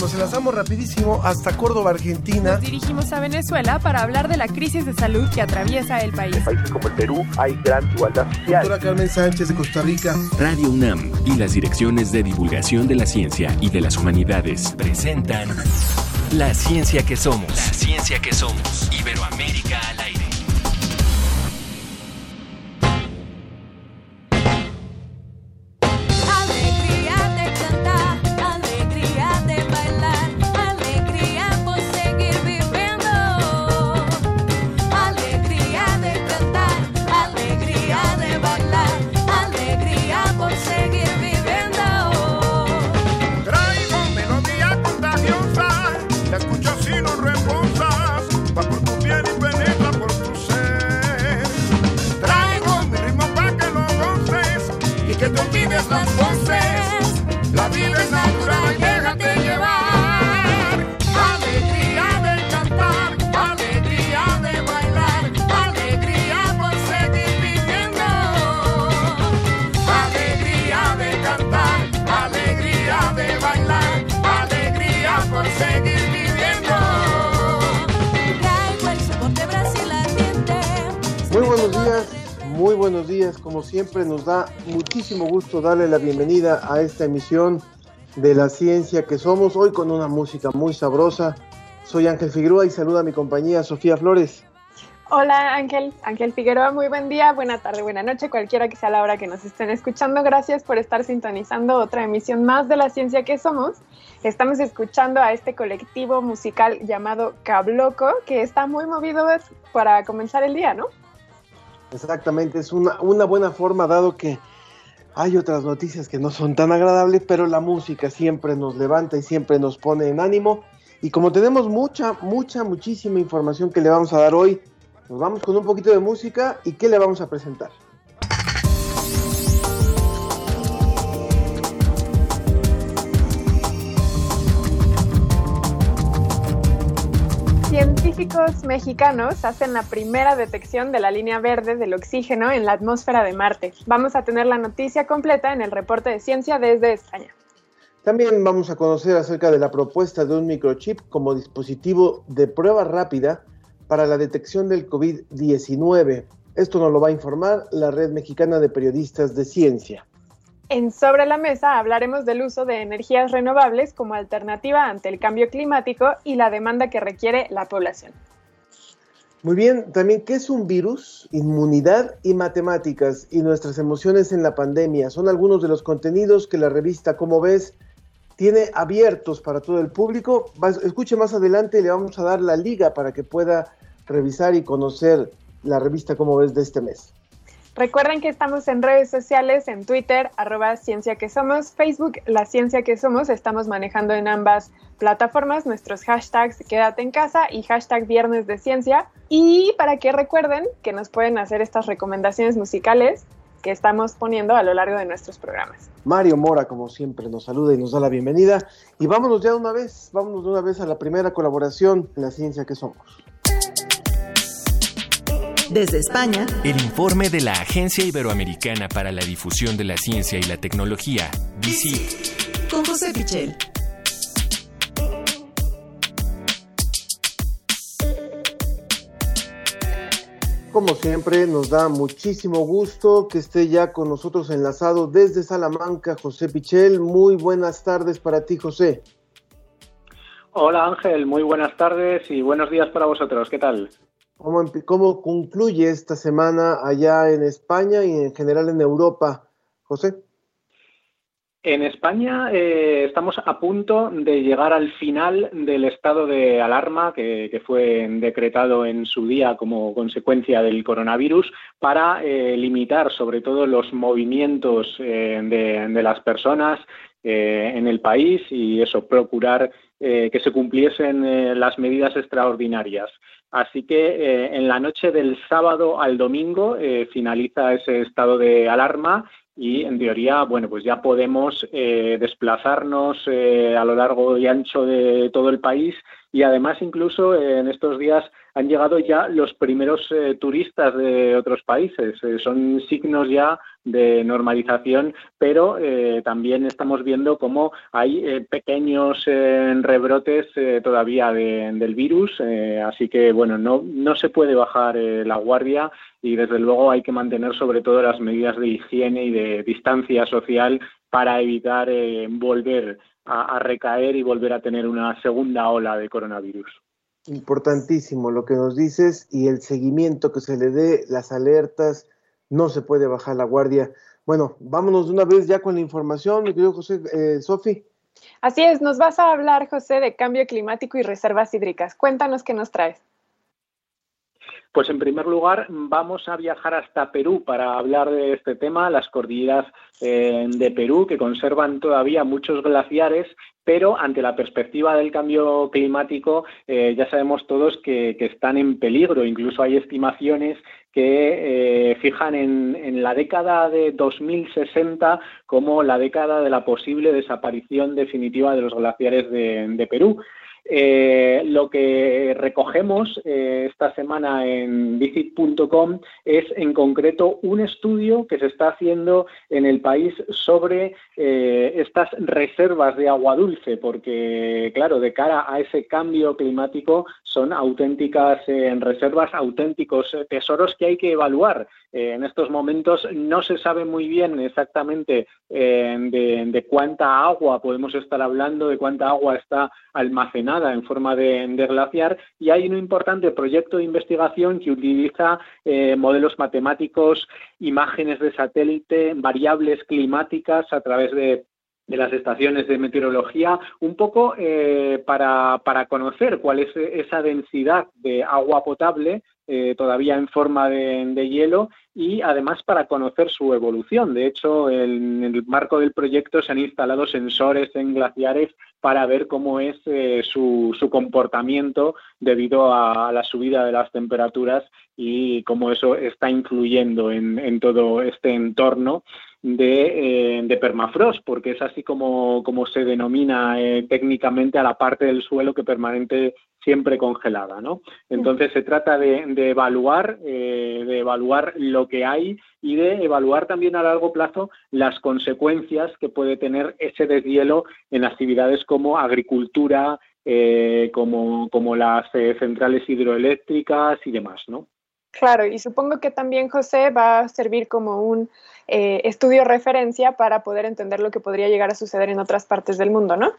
Nos enlazamos rapidísimo hasta Córdoba, Argentina. Nos dirigimos a Venezuela para hablar de la crisis de salud que atraviesa el país. En países como el Perú hay gran igualdad social. Doctora Carmen Sánchez de Costa Rica. Radio UNAM y las direcciones de divulgación de la ciencia y de las humanidades presentan La ciencia que somos. La ciencia que somos. Iberoamérica al aire. Da muchísimo gusto darle la bienvenida a esta emisión de la ciencia que somos. Hoy con una música muy sabrosa. Soy Ángel Figueroa y saluda a mi compañía Sofía Flores. Hola Ángel, Ángel Figueroa, muy buen día, buena tarde, buena noche, cualquiera que sea la hora que nos estén escuchando. Gracias por estar sintonizando otra emisión más de la ciencia que somos. Estamos escuchando a este colectivo musical llamado Cabloco, que está muy movido para comenzar el día, ¿no? Exactamente, es una, una buena forma dado que hay otras noticias que no son tan agradables, pero la música siempre nos levanta y siempre nos pone en ánimo. Y como tenemos mucha, mucha, muchísima información que le vamos a dar hoy, nos vamos con un poquito de música y ¿qué le vamos a presentar? Científicos mexicanos hacen la primera detección de la línea verde del oxígeno en la atmósfera de Marte. Vamos a tener la noticia completa en el reporte de ciencia desde España. También vamos a conocer acerca de la propuesta de un microchip como dispositivo de prueba rápida para la detección del COVID-19. Esto nos lo va a informar la Red Mexicana de Periodistas de Ciencia. En Sobre la Mesa hablaremos del uso de energías renovables como alternativa ante el cambio climático y la demanda que requiere la población. Muy bien, también qué es un virus, inmunidad y matemáticas y nuestras emociones en la pandemia son algunos de los contenidos que la revista Como ves tiene abiertos para todo el público. Escuche más adelante, le vamos a dar la liga para que pueda revisar y conocer la revista Como ves de este mes. Recuerden que estamos en redes sociales, en Twitter, arroba Ciencia Somos, Facebook, La Ciencia que Somos. Estamos manejando en ambas plataformas nuestros hashtags Quédate en casa y hashtag Viernes de Ciencia. Y para que recuerden que nos pueden hacer estas recomendaciones musicales que estamos poniendo a lo largo de nuestros programas. Mario Mora, como siempre, nos saluda y nos da la bienvenida. Y vámonos ya de una vez, vámonos de una vez a la primera colaboración la ciencia que somos. Desde España, El informe de la Agencia Iberoamericana para la Difusión de la Ciencia y la Tecnología, DICIT, con José Pichel. Como siempre, nos da muchísimo gusto que esté ya con nosotros enlazado desde Salamanca, José Pichel. Muy buenas tardes para ti, José. Hola Ángel, muy buenas tardes y buenos días para vosotros. ¿Qué tal? ¿Cómo, concluye esta semana allá en España y en general en Europa, José? En España eh, estamos a punto de llegar al final del estado de alarma que, fue decretado en su día como consecuencia del coronavirus para eh, limitar sobre todo los movimientos eh, de, las personas en el país y eso, procurar que se cumpliesen las medidas extraordinarias. Así que eh, en la noche del sábado al domingo eh, finaliza ese estado de alarma y en teoría, bueno, pues ya podemos eh, desplazarnos eh, a lo largo y ancho de todo el país y además incluso en estos días han llegado ya los primeros eh, turistas de otros países. Eh, son signos ya de normalización, pero eh, también estamos viendo cómo hay pequeños rebrotes todavía de- del virus, así que bueno, no, no se puede bajar la guardia y desde luego hay que mantener sobre todo las medidas de higiene y de distancia social para evitar volver a recaer y volver a tener una segunda ola de coronavirus. Importantísimo lo que nos dices y el seguimiento que se le dé, las alertas, no se puede bajar la guardia. Bueno, vámonos de una vez ya con la información, mi querido José, eh, Sofi. Así es, nos vas a hablar, José, de cambio climático y reservas hídricas. Cuéntanos qué nos traes. Pues en primer lugar vamos a viajar hasta Perú para hablar de este tema, las cordilleras eh, de Perú que conservan todavía muchos glaciares, pero ante la perspectiva del cambio climático eh, ya sabemos todos que, están en peligro. Incluso hay estimaciones que eh, fijan en, la década de 2060 como la década de la posible desaparición definitiva de los glaciares de Perú. Eh, lo que recogemos eh, esta semana en visit.com es en concreto un estudio que se está haciendo en el país sobre eh, estas reservas de agua dulce, porque claro, de cara a ese cambio climático son auténticas eh, reservas, auténticos eh, tesoros que hay que evaluar. Eh, en estos momentos no se sabe muy bien exactamente de, cuánta agua podemos estar hablando, de cuánta agua está almacenada en forma de, de glaciar y hay un importante proyecto de investigación que utiliza modelos matemáticos, imágenes de satélite, variables climáticas a través de de las estaciones de meteorología, un poco eh, para, para conocer cuál es esa densidad de agua potable eh, todavía en forma de, de, hielo y además para conocer su evolución. De hecho, en el marco del proyecto se han instalado sensores en glaciares para ver cómo es eh, su, su, comportamiento debido a, la subida de las temperaturas y cómo eso está influyendo en, en todo este entorno de, eh, de, permafrost, porque es así como, como se denomina eh, técnicamente a la parte del suelo que permanente siempre congelada, ¿no? Entonces se trata de, de evaluar, eh, de evaluar lo que hay y de evaluar también a largo plazo las consecuencias que puede tener ese deshielo en actividades como agricultura, eh, como, como las centrales hidroeléctricas y demás, ¿no? Claro, y supongo que también José va a servir como un eh, estudio referencia para poder entender lo que podría llegar a suceder en otras partes del mundo, ¿no?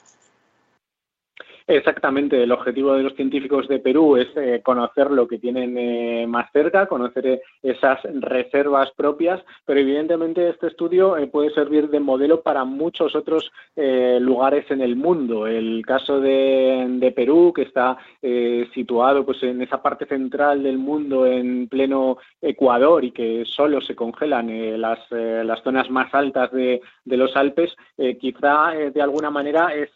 Exactamente, el objetivo de los científicos de Perú es eh, conocer lo que tienen eh, más cerca, conocer eh, esas reservas propias, pero evidentemente este estudio eh, puede servir de modelo para muchos otros eh, lugares en el mundo. El caso de, Perú, que está situado pues, en esa parte central del mundo, en pleno Ecuador, y que solo se congelan las, las, zonas más altas de, de los Alpes, quizá de alguna manera es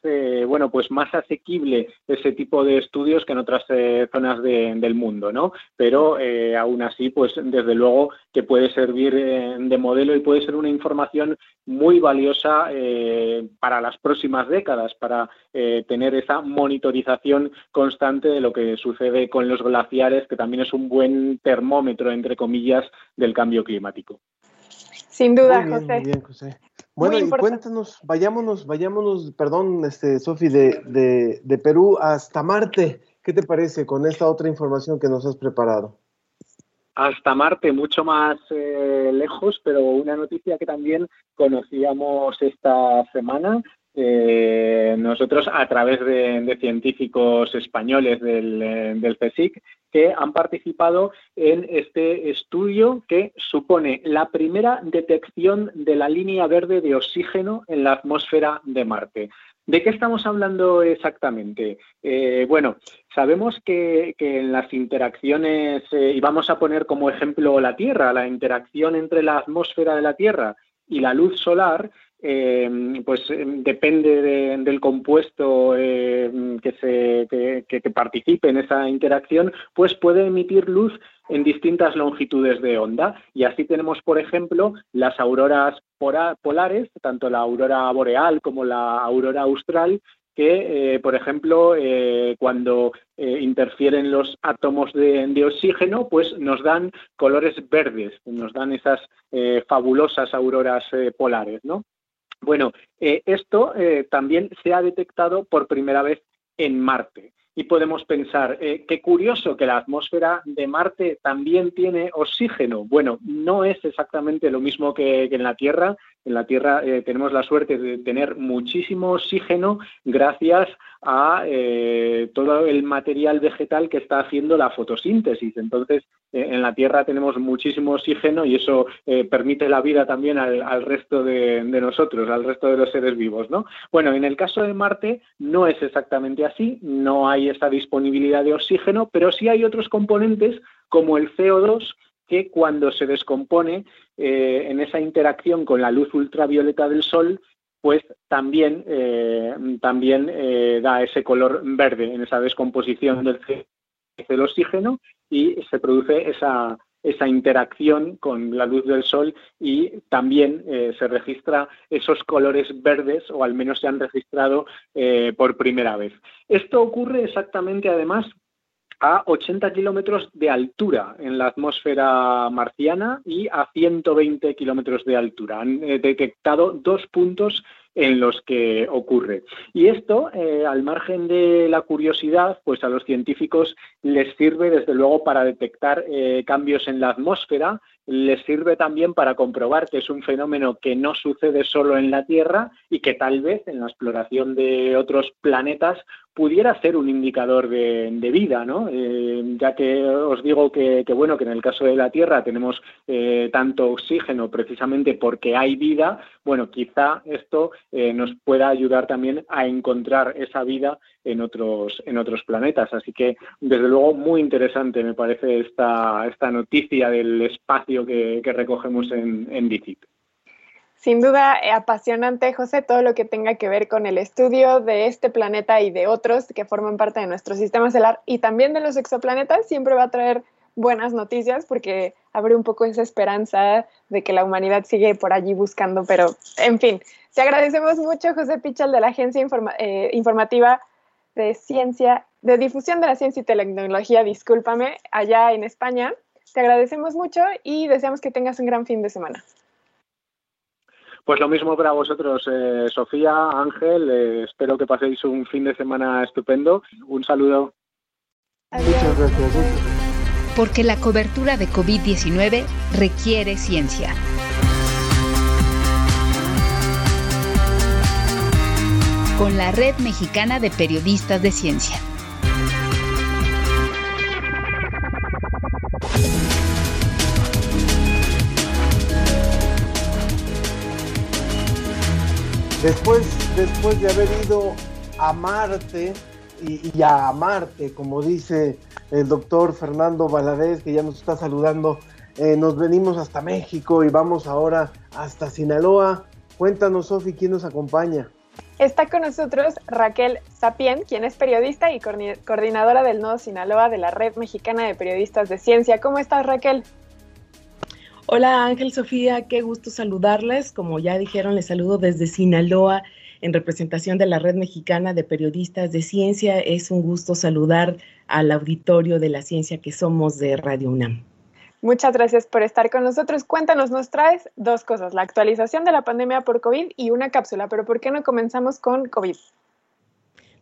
bueno, pues más asequible ese tipo de estudios que en otras eh, zonas de, del mundo, ¿no? Pero eh, aún así, pues desde luego que puede servir eh, de modelo y puede ser una información muy valiosa eh, para las próximas décadas, para eh, tener esa monitorización constante de lo que sucede con los glaciares, que también es un buen termómetro, entre comillas, del cambio climático. Sin duda, muy bien, José. Muy bien, José. Bueno, y cuéntanos, vayámonos, vayámonos, perdón, este, Sofi, de, de, de, Perú hasta Marte. ¿Qué te parece con esta otra información que nos has preparado? Hasta Marte, mucho más eh, lejos, pero una noticia que también conocíamos esta semana. Eh, nosotros, a través de, científicos españoles del, eh, del que han participado en este estudio que supone la primera detección de la línea verde de oxígeno en la atmósfera de Marte. ¿De qué estamos hablando exactamente? Eh, bueno, sabemos que, en las interacciones, y vamos a poner como ejemplo la Tierra, la interacción entre la atmósfera de la Tierra y la luz solar, eh, pues eh, depende de, del compuesto eh, que, se, participe en esa interacción, pues puede emitir luz en distintas longitudes de onda. Y así tenemos, por ejemplo, las auroras polares, tanto la aurora boreal como la aurora austral, que, por ejemplo, cuando interfieren los átomos de, de oxígeno, pues nos dan colores verdes, nos dan esas fabulosas auroras polares, ¿no? Bueno, eh, esto eh, también se ha detectado por primera vez en Marte. Y podemos pensar, eh, qué curioso que la atmósfera de Marte también tiene oxígeno. Bueno, no es exactamente lo mismo que, que en la Tierra. En la Tierra eh, tenemos la suerte de tener muchísimo oxígeno gracias a eh, todo el material vegetal que está haciendo la fotosíntesis. Entonces, en la Tierra tenemos muchísimo oxígeno y eso eh, permite la vida también al, resto de, nosotros, al resto de los seres vivos, ¿no? Bueno, en el caso de Marte no es exactamente así, no hay esa disponibilidad de oxígeno, pero sí hay otros componentes como el CO2 que cuando se descompone eh, en esa interacción con la luz ultravioleta del Sol, pues también, eh, también eh, da ese color verde en esa descomposición del, del oxígeno y se produce esa, esa interacción con la luz del sol y también eh, se registra esos colores verdes o al menos se han registrado eh, por primera vez. Esto ocurre exactamente además a 80 kilómetros de altura en la atmósfera marciana y a 120 kilómetros de altura. Han eh, detectado dos puntos en los que ocurre. Y esto, eh, al margen de la curiosidad, pues a los científicos les sirve desde luego para detectar eh, cambios en la atmósfera, les sirve también para comprobar que es un fenómeno que no sucede solo en la Tierra y que tal vez en la exploración de otros planetas pudiera ser un indicador de, de vida, ¿no? Eh, ya que os digo que, bueno, que en el caso de la Tierra tenemos tanto oxígeno precisamente porque hay vida, bueno, quizá esto eh, nos pueda ayudar también a encontrar esa vida en otros, en otros planetas. Así que, desde luego, muy interesante me parece esta, esta noticia del espacio que, que recogemos en, en DICIT. Sin duda, eh, apasionante, José, todo lo que tenga que ver con el estudio de este planeta y de otros que forman parte de nuestro sistema solar y también de los exoplanetas, siempre va a traer buenas noticias porque abre un poco esa esperanza de que la humanidad sigue por allí buscando, pero en fin, te agradecemos mucho, José Pichal, de la Agencia Informa eh, Informativa de Ciencia, de Difusión de la Ciencia y Tecnología, discúlpame, allá en España. Te agradecemos mucho y deseamos que tengas un gran fin de semana. Pues lo mismo para vosotros, eh, Sofía, Ángel. Eh, espero que paséis un fin de semana estupendo. Un saludo. Adiós. Muchas gracias. Porque la cobertura de COVID-19 requiere ciencia. Con la Red Mexicana de Periodistas de Ciencia. Después, después de haber ido a Marte y, y, a Marte, como dice el doctor Fernando Valadez, que ya nos está saludando, eh, nos venimos hasta México y vamos ahora hasta Sinaloa. Cuéntanos, Sofi, ¿quién nos acompaña? Está con nosotros Raquel Sapien, quien es periodista y coordinadora del Nodo Sinaloa de la Red Mexicana de Periodistas de Ciencia. ¿Cómo estás, Raquel? Hola Ángel, Sofía, qué gusto saludarles. Como ya dijeron, les saludo desde Sinaloa en representación de la Red Mexicana de Periodistas de Ciencia. Es un gusto saludar al auditorio de la ciencia que somos de Radio UNAM. Muchas gracias por estar con nosotros. Cuéntanos, nos traes dos cosas, la actualización de la pandemia por COVID y una cápsula, pero ¿por qué no comenzamos con COVID?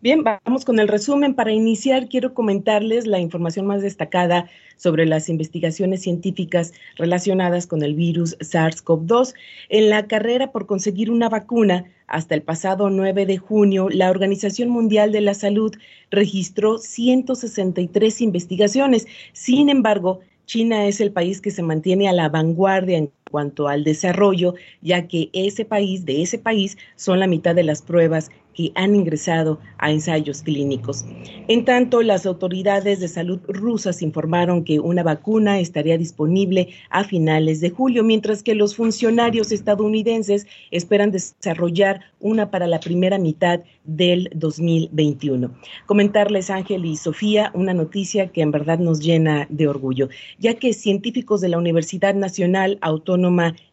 Bien, vamos con el resumen. Para iniciar, quiero comentarles la información más destacada sobre las investigaciones científicas relacionadas con el virus SARS-CoV-2. En la carrera por conseguir una vacuna, hasta el pasado 9 de junio, la Organización Mundial de la Salud registró 163 investigaciones. Sin embargo, China es el país que se mantiene a la vanguardia en cuanto al desarrollo, ya que ese país, de ese país, son la mitad de las pruebas que han ingresado a ensayos clínicos. En tanto, las autoridades de salud rusas informaron que una vacuna estaría disponible a finales de julio, mientras que los funcionarios estadounidenses esperan desarrollar una para la primera mitad del 2021. Comentarles, Ángel y Sofía, una noticia que en verdad nos llena de orgullo, ya que científicos de la Universidad Nacional Autónoma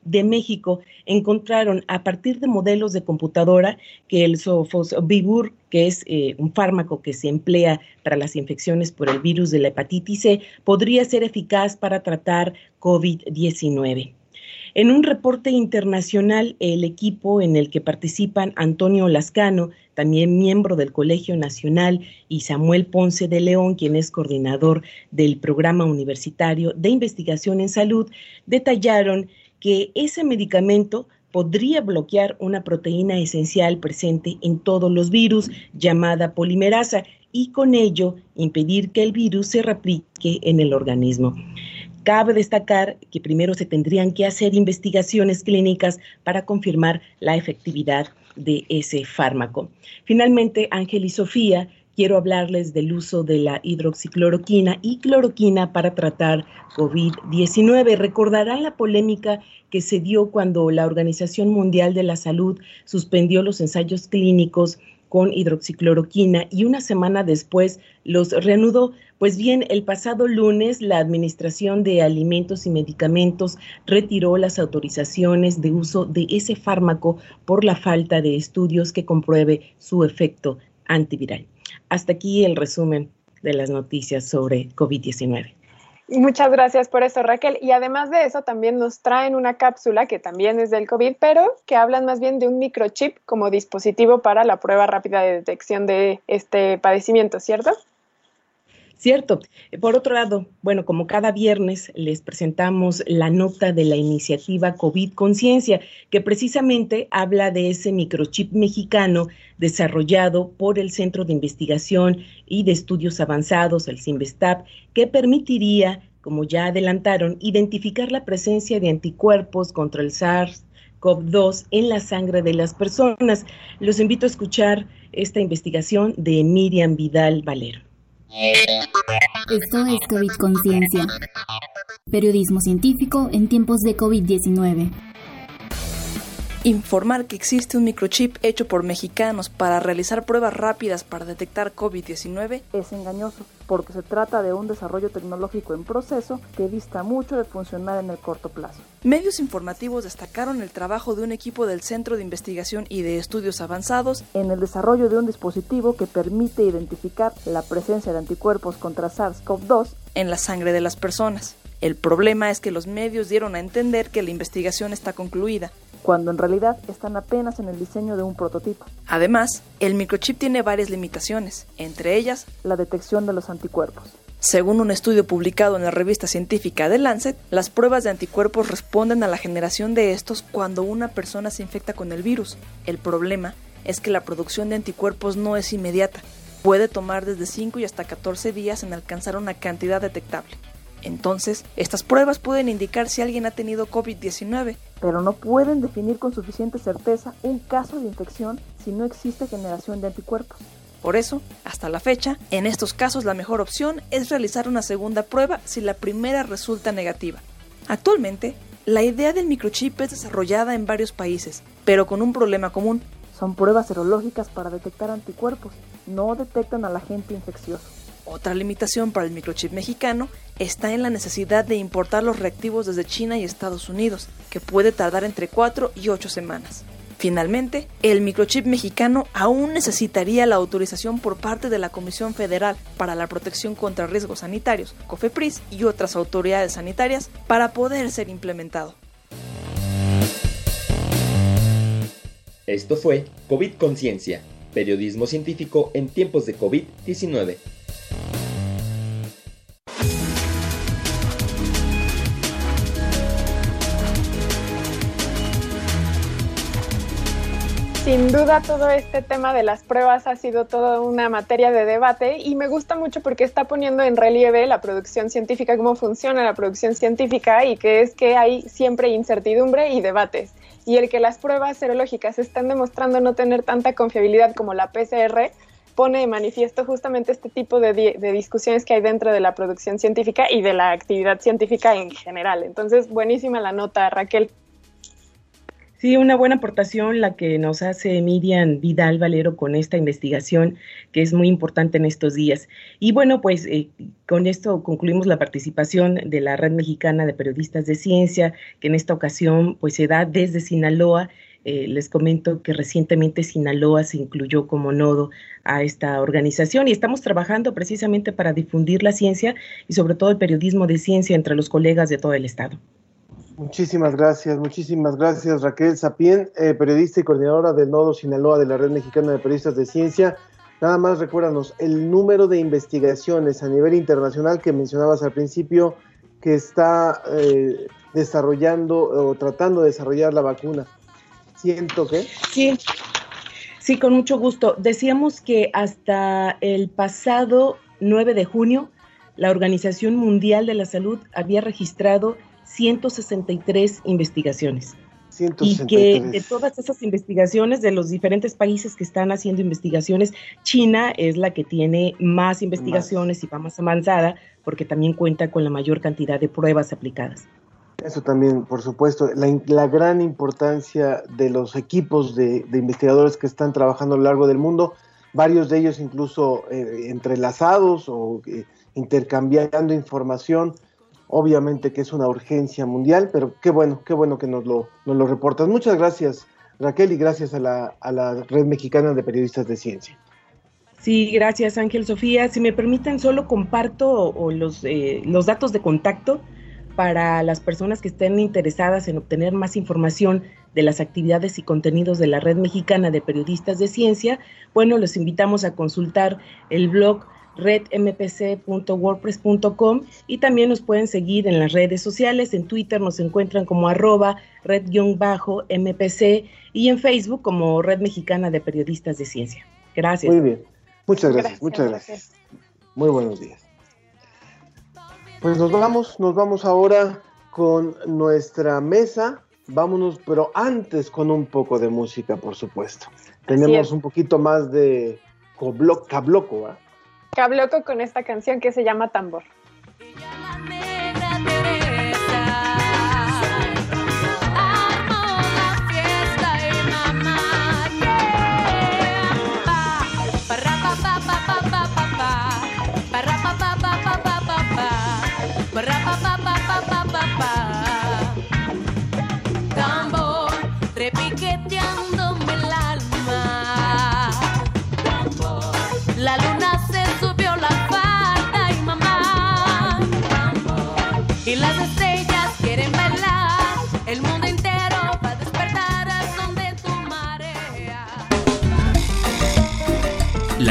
de México encontraron a partir de modelos de computadora que el sofosbuvir, que es eh, un fármaco que se emplea para las infecciones por el virus de la hepatitis C, podría ser eficaz para tratar COVID-19. En un reporte internacional, el equipo en el que participan Antonio Lascano, también miembro del Colegio Nacional, y Samuel Ponce de León, quien es coordinador del Programa Universitario de Investigación en Salud, detallaron que ese medicamento podría bloquear una proteína esencial presente en todos los virus llamada polimerasa y con ello impedir que el virus se replique en el organismo. Cabe destacar que primero se tendrían que hacer investigaciones clínicas para confirmar la efectividad de ese fármaco. Finalmente, Ángel y Sofía, quiero hablarles del uso de la hidroxicloroquina y cloroquina para tratar COVID-19. Recordarán la polémica que se dio cuando la Organización Mundial de la Salud suspendió los ensayos clínicos con hidroxicloroquina y una semana después los reanudó. Pues bien, el pasado lunes la Administración de Alimentos y Medicamentos retiró las autorizaciones de uso de ese fármaco por la falta de estudios que compruebe su efecto antiviral. Hasta aquí el resumen de las noticias sobre COVID-19. Muchas gracias por eso, Raquel. Y además de eso, también nos traen una cápsula que también es del COVID, pero que hablan más bien de un microchip como dispositivo para la prueba rápida de detección de este padecimiento, ¿cierto? Cierto. Por otro lado, bueno, como cada viernes les presentamos la nota de la iniciativa COVID Conciencia, que precisamente habla de ese microchip mexicano desarrollado por el Centro de Investigación y de Estudios Avanzados, el CIMBESTAP, que permitiría, como ya adelantaron, identificar la presencia de anticuerpos contra el SARS COV-2 en la sangre de las personas. Los invito a escuchar esta investigación de Miriam Vidal Valero. Esto es COVID Conciencia. Periodismo científico en tiempos de COVID-19. Informar que existe un microchip hecho por mexicanos para realizar pruebas rápidas para detectar COVID-19 es engañoso, porque se trata de un desarrollo tecnológico en proceso que dista mucho de funcionar en el corto plazo. Medios informativos destacaron el trabajo de un equipo del Centro de Investigación y de Estudios Avanzados en el desarrollo de un dispositivo que permite identificar la presencia de anticuerpos contra SARS-CoV-2 en la sangre de las personas. El problema es que los medios dieron a entender que la investigación está concluida, cuando en realidad están apenas en el diseño de un prototipo. Además, el microchip tiene varias limitaciones, entre ellas la detección de los anticuerpos. Según un estudio publicado en la revista científica The Lancet, las pruebas de anticuerpos responden a la generación de estos cuando una persona se infecta con el virus. El problema es que la producción de anticuerpos no es inmediata. Puede tomar desde 5 y hasta 14 días en alcanzar una cantidad detectable. Entonces, estas pruebas pueden indicar si alguien ha tenido COVID-19, pero no pueden definir con suficiente certeza un caso de infección si no existe generación de anticuerpos. Por eso, hasta la fecha, en estos casos la mejor opción es realizar una segunda prueba si la primera resulta negativa. Actualmente, la idea del microchip es desarrollada en varios países, pero con un problema común. Son pruebas serológicas para detectar anticuerpos, no detectan al agente infeccioso. Otra limitación para el microchip mexicano está en la necesidad de importar los reactivos desde China y Estados Unidos, que puede tardar entre 4 y 8 semanas. Finalmente, el microchip mexicano aún necesitaría la autorización por parte de la Comisión Federal para la Protección contra Riesgos Sanitarios, COFEPRIS, y otras autoridades sanitarias para poder ser implementado. Esto fue COVID Conciencia, periodismo científico en tiempos de COVID-19. Sin duda todo este tema de las pruebas ha sido toda una materia de debate y me gusta mucho porque está poniendo en relieve la producción científica, cómo funciona la producción científica y que es que hay siempre incertidumbre y debates. Y el que las pruebas serológicas están demostrando no tener tanta confiabilidad como la PCR pone de manifiesto justamente este tipo de, discusiones que hay dentro de la producción científica y de la actividad científica en general. Entonces, buenísima la nota, Raquel. Sí, una buena aportación la que nos hace Miriam Vidal Valero con esta investigación que es muy importante en estos días. Y bueno, pues eh, con esto concluimos la participación de la Red Mexicana de Periodistas de Ciencia, que en esta ocasión pues se da desde Sinaloa. Eh, les comento que recientemente Sinaloa se incluyó como nodo a esta organización y estamos trabajando precisamente para difundir la ciencia y sobre todo el periodismo de ciencia entre los colegas de todo el estado. Muchísimas gracias, muchísimas gracias Raquel Sapien, eh, periodista y coordinadora del Nodo Sinaloa de la Red Mexicana de Periodistas de Ciencia. Nada más recuérdanos el número de investigaciones a nivel internacional que mencionabas al principio que está eh, desarrollando o tratando de desarrollar la vacuna. ¿Siento que? Sí, sí, con mucho gusto. Decíamos que hasta el pasado 9 de junio la Organización Mundial de la Salud había registrado 163 investigaciones. 163. Y que de todas esas investigaciones, de los diferentes países que están haciendo investigaciones, China es la que tiene más investigaciones y va más avanzada porque también cuenta con la mayor cantidad de pruebas aplicadas. Eso también, por supuesto, la, la gran importancia de los equipos de, investigadores que están trabajando a lo largo del mundo, varios de ellos incluso eh, entrelazados o eh, intercambiando información obviamente que es una urgencia mundial, pero qué bueno, qué bueno que nos lo, nos lo reportas. Muchas gracias, Raquel, y gracias a la, a la Red Mexicana de Periodistas de Ciencia. Sí, gracias Ángel Sofía. Si me permiten, solo comparto o, los, eh, los datos de contacto para las personas que estén interesadas en obtener más información de las actividades y contenidos de la Red Mexicana de Periodistas de Ciencia. Bueno, los invitamos a consultar el blog redmpc.wordpress.com y también nos pueden seguir en las redes sociales. En Twitter nos encuentran como arroba red-mpc y en Facebook como Red Mexicana de Periodistas de Ciencia. Gracias. Muy bien. Muchas gracias, gracias muchas gracias. Muy buenos días. Pues nos vamos, nos vamos ahora con nuestra mesa. Vámonos, pero antes con un poco de música, por supuesto. Tenemos un poquito más de cabloco. Cabloco con esta canción que se llama. Tambor,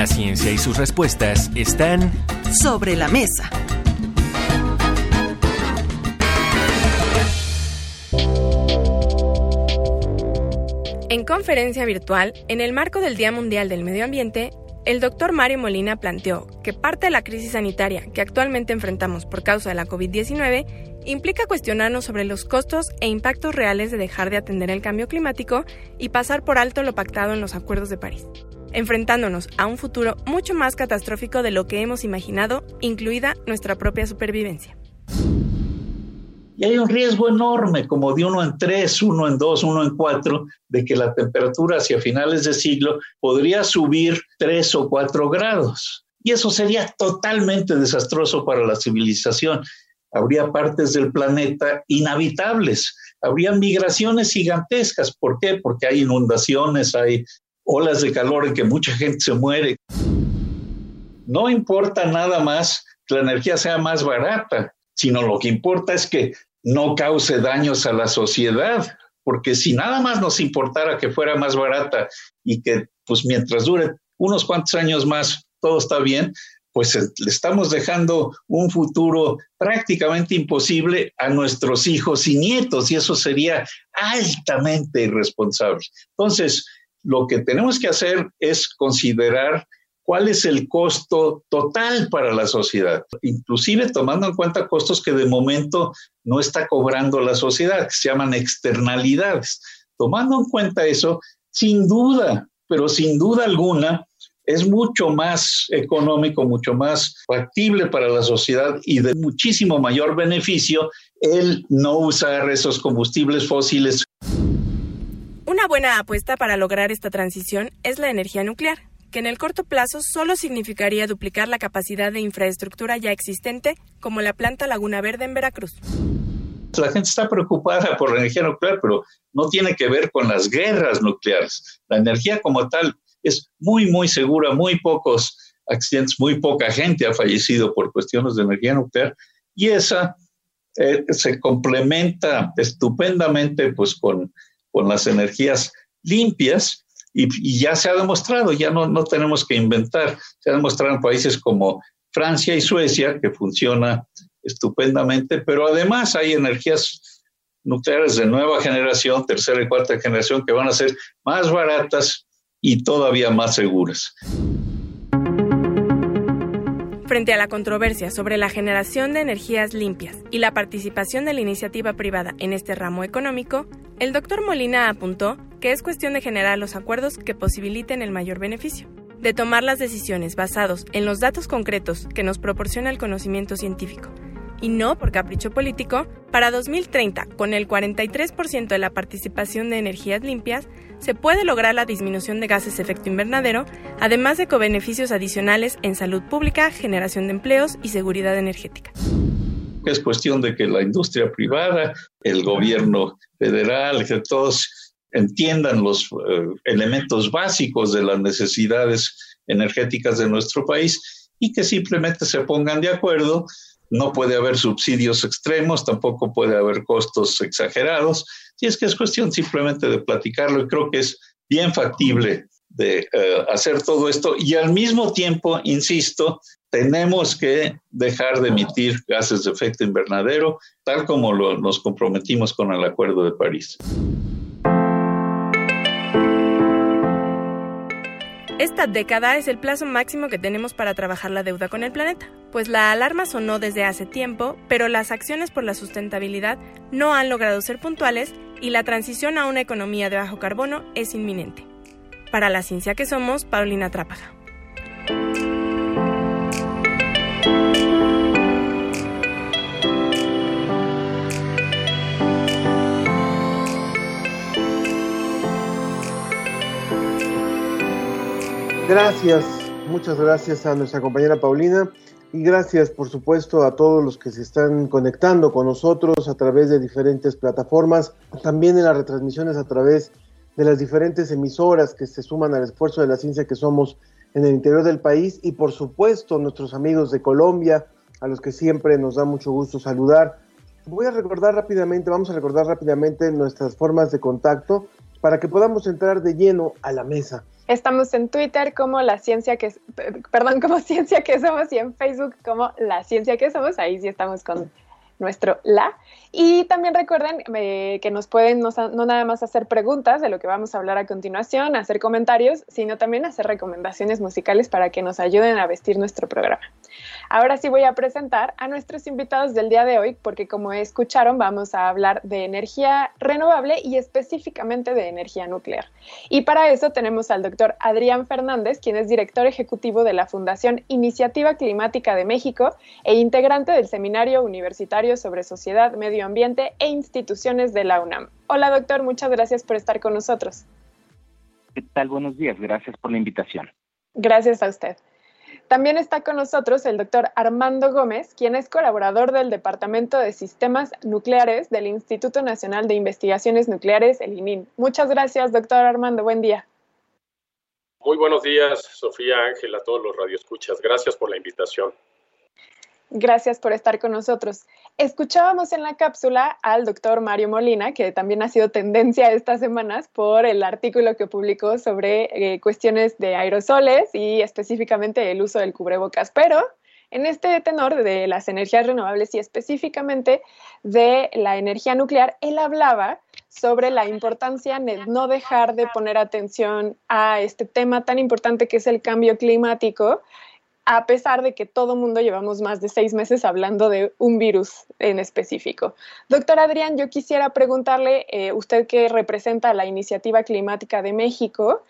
La ciencia y sus respuestas están sobre la mesa. En conferencia virtual, en el marco del Día Mundial del Medio Ambiente, el doctor Mario Molina planteó que parte de la crisis sanitaria que actualmente enfrentamos por causa de la COVID-19 implica cuestionarnos sobre los costos e impactos reales de dejar de atender el cambio climático y pasar por alto lo pactado en los acuerdos de París, enfrentándonos a un futuro mucho más catastrófico de lo que hemos imaginado, incluida nuestra propia supervivencia. Y hay un riesgo enorme, como de uno en tres, uno en dos, uno en cuatro, de que la temperatura hacia finales de siglo podría subir tres o cuatro grados. Y eso sería totalmente desastroso para la civilización. Habría partes del planeta inhabitables, habría migraciones gigantescas. ¿Por qué? Porque hay inundaciones, hay olas de calor en que mucha gente se muere. No importa nada más que la energía sea más barata, sino lo que importa es que no cause daños a la sociedad, porque si nada más nos importara que fuera más barata y que pues mientras dure unos cuantos años más todo está bien, pues le estamos dejando un futuro prácticamente imposible a nuestros hijos y nietos y eso sería altamente irresponsable. Entonces, lo que tenemos que hacer es considerar cuál es el costo total para la sociedad, inclusive tomando en cuenta costos que de momento no está cobrando la sociedad, que se llaman externalidades. Tomando en cuenta eso, sin duda, pero sin duda alguna, es mucho más económico, mucho más factible para la sociedad y de muchísimo mayor beneficio el no usar esos combustibles fósiles. Una buena apuesta para lograr esta transición es la energía nuclear, que en el corto plazo solo significaría duplicar la capacidad de infraestructura ya existente, como la planta Laguna Verde en Veracruz. La gente está preocupada por la energía nuclear, pero no tiene que ver con las guerras nucleares. La energía como tal es muy, muy segura, muy pocos accidentes, muy poca gente ha fallecido por cuestiones de energía nuclear y esa eh, se complementa estupendamente pues con, con las energías limpias y, ya se ha demostrado, ya no, no tenemos que inventar, se ha demostrado en países como Francia y Suecia que funciona estupendamente, pero además hay energías nucleares de nueva generación, tercera y cuarta generación, que van a ser más baratas y todavía más seguras. Frente a la controversia sobre la generación de energías limpias y la participación de la iniciativa privada en este ramo económico, el doctor Molina apuntó que es cuestión de generar los acuerdos que posibiliten el mayor beneficio, de tomar las decisiones basados en los datos concretos que nos proporciona el conocimiento científico y no por capricho político, para 2030, con el 43% de la participación de energías limpias, se puede lograr la disminución de gases de efecto invernadero, además de co-beneficios adicionales en salud pública, generación de empleos y seguridad energética. Es cuestión de que la industria privada, el gobierno federal, que todos entiendan los uh, elementos básicos de las necesidades energéticas de nuestro país y que simplemente se pongan de acuerdo no puede haber subsidios extremos, tampoco puede haber costos exagerados. Y es que es cuestión simplemente de platicarlo y creo que es bien factible de uh, hacer todo esto y al mismo tiempo, insisto, tenemos que dejar de emitir gases de efecto invernadero, tal como lo, nos comprometimos con el Acuerdo de París. Esta década es el plazo máximo que tenemos para trabajar la deuda con el planeta, pues la alarma sonó desde hace tiempo, pero las acciones por la sustentabilidad no han logrado ser puntuales y la transición a una economía de bajo carbono es inminente. Para la ciencia que somos, Paulina Trápaga. Gracias, muchas gracias a nuestra compañera Paulina y gracias por supuesto a todos los que se están conectando con nosotros a través de diferentes plataformas, también en las retransmisiones a través de las diferentes emisoras que se suman al esfuerzo de la ciencia que somos en el interior del país y por supuesto nuestros amigos de Colombia, a los que siempre nos da mucho gusto saludar. Voy a recordar rápidamente, vamos a recordar rápidamente nuestras formas de contacto para que podamos entrar de lleno a la mesa. Estamos en Twitter como la ciencia que perdón, como ciencia que somos y en Facebook como la ciencia que somos. Ahí sí estamos con nuestro la. Y también recuerden eh, que nos pueden no, no, nada más hacer preguntas de lo que vamos a hablar a continuación, hacer comentarios, sino también hacer recomendaciones musicales para que nos ayuden a vestir nuestro programa. Ahora sí voy a presentar a nuestros invitados del día de hoy, porque como escucharon, vamos a hablar de energía renovable y específicamente de energía nuclear. Y para eso tenemos al doctor Adrián Fernández, quien es director ejecutivo de la Fundación Iniciativa Climática de México e integrante del Seminario Universitario sobre Sociedad, Medio Ambiente e Instituciones de la UNAM. Hola doctor, muchas gracias por estar con nosotros. ¿Qué tal? Buenos días, gracias por la invitación. Gracias a usted. También está con nosotros el doctor Armando Gómez, quien es colaborador del Departamento de Sistemas Nucleares del Instituto Nacional de Investigaciones Nucleares, el ININ. Muchas gracias, doctor Armando. Buen día. Muy buenos días, Sofía Ángel, a todos los radioescuchas. Gracias por la invitación. Gracias por estar con nosotros. Escuchábamos en la cápsula al doctor Mario Molina, que también ha sido tendencia estas semanas por el artículo que publicó sobre eh, cuestiones de aerosoles y específicamente el uso del cubrebocas. Pero en este tenor de las energías renovables y específicamente de la energía nuclear, él hablaba sobre la importancia de no dejar de poner atención a este tema tan importante que es el cambio climático a pesar de que todo mundo llevamos más de seis meses hablando de un virus en específico. Doctor Adrián, yo quisiera preguntarle, eh, usted que representa la Iniciativa Climática de México,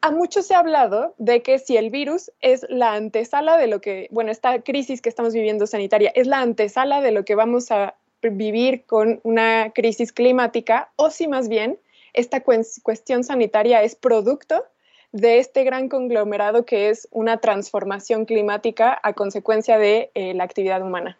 a muchos se ha hablado de que si el virus es la antesala de lo que, bueno, esta crisis que estamos viviendo sanitaria es la antesala de lo que vamos a vivir con una crisis climática, o si más bien esta cuestión sanitaria es producto de este gran conglomerado que es una transformación climática a consecuencia de eh, la actividad humana?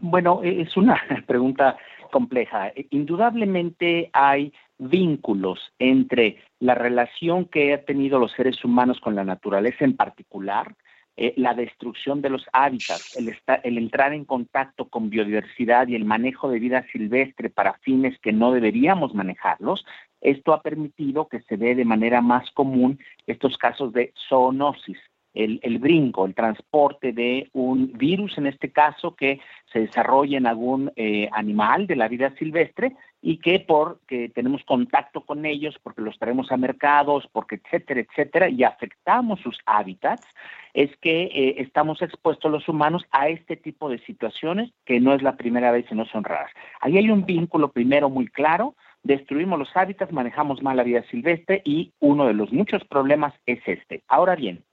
Bueno, e-, es una pregunta compleja. Indudablemente hay vínculos entre la relación que han tenido los seres humanos con la naturaleza en particular, eh, la destrucción de los hábitats, el, el, entrar en contacto con biodiversidad y el manejo de vida silvestre para fines que no deberíamos manejarlos, esto ha permitido que se dé de manera más común estos casos de zoonosis, el, brinco, el transporte de un virus, en este caso, que se desarrolla en algún eh, animal de la vida silvestre y que porque tenemos contacto con ellos, porque los traemos a mercados, porque etcétera, etcétera, y afectamos sus hábitats, es que eh, estamos expuestos los humanos a este tipo de situaciones que no es la primera vez y no son raras. Ahí hay un vínculo primero muy claro, destruimos los hábitats, manejamos mal la vida silvestre y uno de los muchos problemas es este. Ahora bien,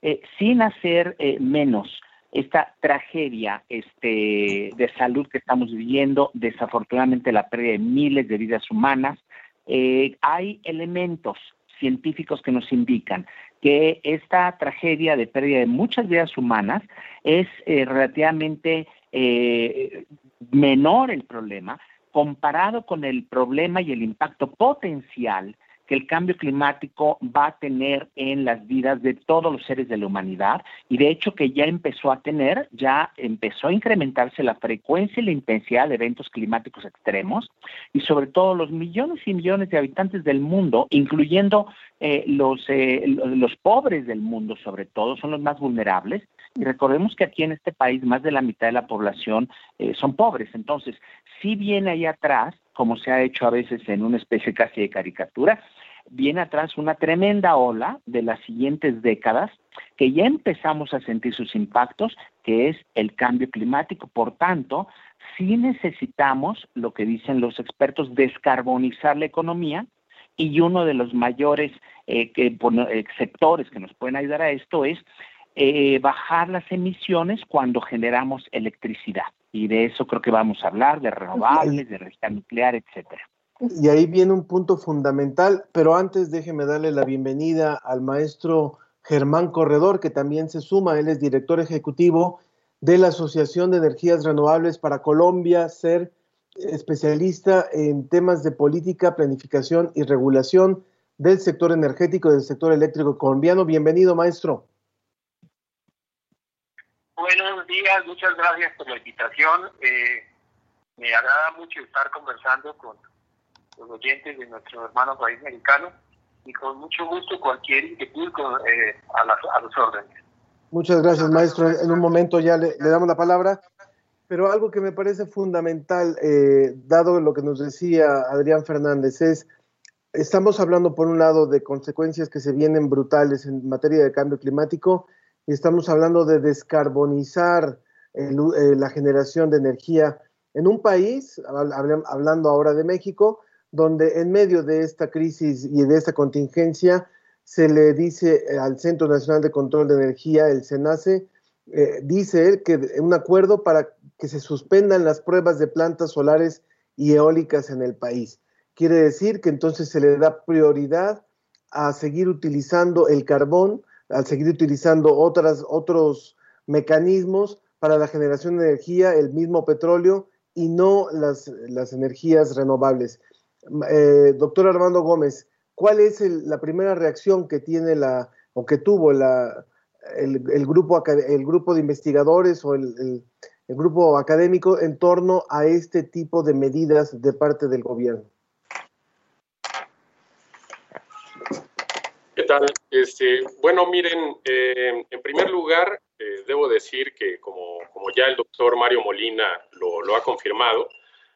eh, sin hacer eh, menos esta tragedia este, de salud que estamos viviendo, desafortunadamente la pérdida de miles de vidas humanas, eh, hay elementos científicos que nos indican que esta tragedia de pérdida de muchas vidas humanas es relativamente menor el problema comparado con el problema y el impacto potencial que el cambio climático va a tener en las vidas de todos los seres de la humanidad y de hecho que ya empezó a tener, ya empezó a incrementarse la frecuencia y la intensidad de eventos climáticos extremos y sobre todo los millones y millones de habitantes del mundo, incluyendo eh, los, eh, los pobres del mundo sobre todo, son los más vulnerables. Y recordemos que aquí en este país más de la mitad de la población eh, son pobres. Entonces, si viene ahí atrás como se ha hecho a veces en una especie casi de caricatura, viene atrás una tremenda ola de las siguientes décadas que ya empezamos a sentir sus impactos, que es el cambio climático. Por tanto, sí necesitamos, lo que dicen los expertos, descarbonizar la economía y uno de los mayores eh, eh, sectores que nos pueden ayudar a esto es eh, bajar las emisiones cuando generamos electricidad y de eso creo que vamos a hablar, de renovables, de energía nuclear, etcétera. Y ahí viene un punto fundamental, pero antes déjeme darle la bienvenida al maestro Germán Corredor, que también se suma, él es director ejecutivo de la Asociación de Energías Renovables para Colombia, ser especialista en temas de política, planificación y regulación del sector energético y del sector eléctrico colombiano. Bienvenido, maestro. Buenos días, muchas gracias por la invitación. Eh, me agrada mucho estar conversando con los oyentes de nuestro hermano país mexicano y con mucho gusto cualquier inquietud eh, a, los órdenes. Muchas gracias, maestro. En un momento ya le, damos la palabra, pero algo que me parece fundamental, eh, dado lo que nos decía Adrián Fernández, es, estamos hablando por un lado de consecuencias que se vienen brutales en materia de cambio climático, estamos hablando de descarbonizar eh, la generación de energía en un país, hablando ahora de México, donde en medio de esta crisis y de esta contingencia se le dice al Centro Nacional de Control de Energía, el SENACE, eh, dice él que un acuerdo para que se suspendan las pruebas de plantas solares y eólicas en el país. Quiere decir que entonces se le da prioridad a seguir utilizando el carbón al seguir utilizando otras, otros mecanismos para la generación de energía, el mismo petróleo y no las, las energías renovables. Eh, doctor Armando Gómez, ¿cuál es la primera reacción que tiene la o que tuvo la, el, grupo, el grupo de investigadores o el, el grupo académico en torno a este tipo de medidas de parte del gobierno? Este, bueno, miren, eh, en primer lugar, eh, debo decir que como, ya el doctor Mario Molina lo, lo, ha confirmado,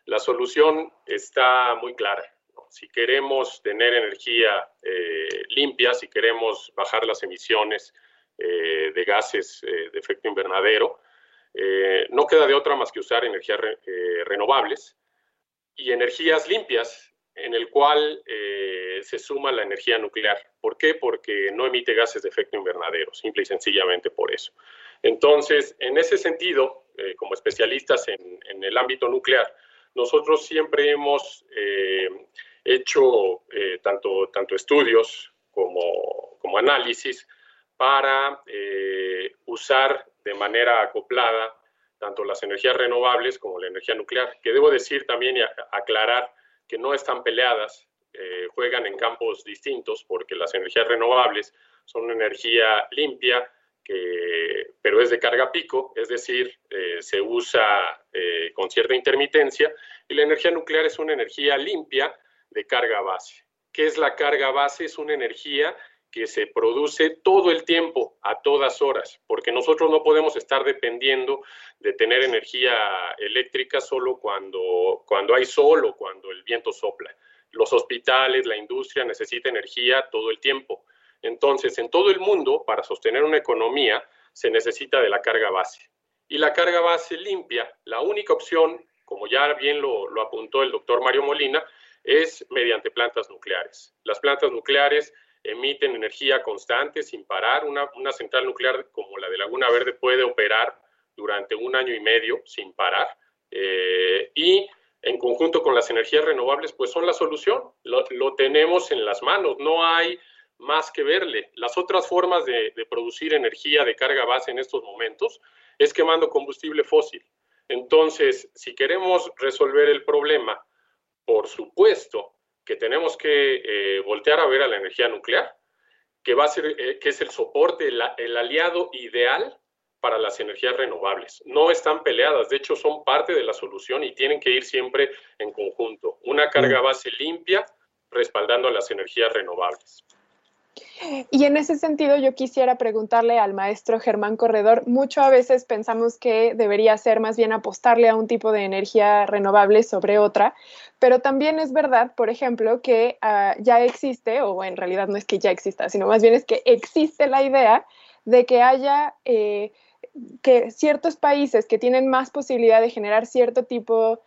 la solución está muy clara. Si queremos tener energía eh, limpia, si queremos bajar las emisiones de gases de efecto invernadero, no queda de otra más que usar energías renovables y energías limpias en el cual eh, se suma la energía nuclear. ¿Por qué? Porque no emite gases de efecto invernadero, simple y sencillamente por eso. Entonces, en ese sentido, eh, como especialistas en, el ámbito nuclear, nosotros siempre hemos eh, hecho tanto, tanto estudios como, como análisis para usar de manera acoplada tanto las energías renovables como la energía nuclear, que debo decir también y aclarar que no están peleadas, eh, juegan en campos distintos, porque las energías renovables son una energía limpia, que, pero es de carga pico, es decir, eh, se usa eh, con cierta intermitencia, y la energía nuclear es una energía limpia de carga base. ¿Qué es la carga base? Es una energía que se produce todo el tiempo, a todas horas, porque nosotros no podemos estar dependiendo de tener energía eléctrica solo cuando, cuando hay sol o cuando el viento sopla. Los hospitales, la industria necesita energía todo el tiempo. Entonces, en todo el mundo, para sostener una economía, se necesita de la carga base. Y la carga base limpia, la única opción, como ya bien lo, lo apuntó el doctor Mario Molina, es mediante plantas nucleares. Las plantas nucleares emiten energía constante sin parar. Una, una, central nuclear como la de Laguna Verde puede operar durante un año y medio sin parar. Eh, y en conjunto con las energías renovables, pues son la solución. Lo, lo, tenemos en las manos. No hay más que verle. Las otras formas de, de producir energía de carga base en estos momentos es quemando combustible fósil. Entonces, si queremos resolver el problema, por supuesto, que tenemos que eh, voltear a ver a la energía nuclear, que va a ser, eh, que es el soporte, la, el aliado ideal para las energías renovables. No están peleadas, de hecho son parte de la solución y tienen que ir siempre en conjunto. Una carga base limpia respaldando a las energías renovables. Y en ese sentido yo quisiera preguntarle al maestro Germán Corredor, mucho a veces pensamos que debería ser más bien apostarle a un tipo de energía renovable sobre otra, pero también es verdad, por ejemplo, que uh, ya existe, o en realidad no es que ya exista, sino más bien es que existe la idea de que haya... Eh, que ciertos países que tienen más posibilidad de generar cierto tipo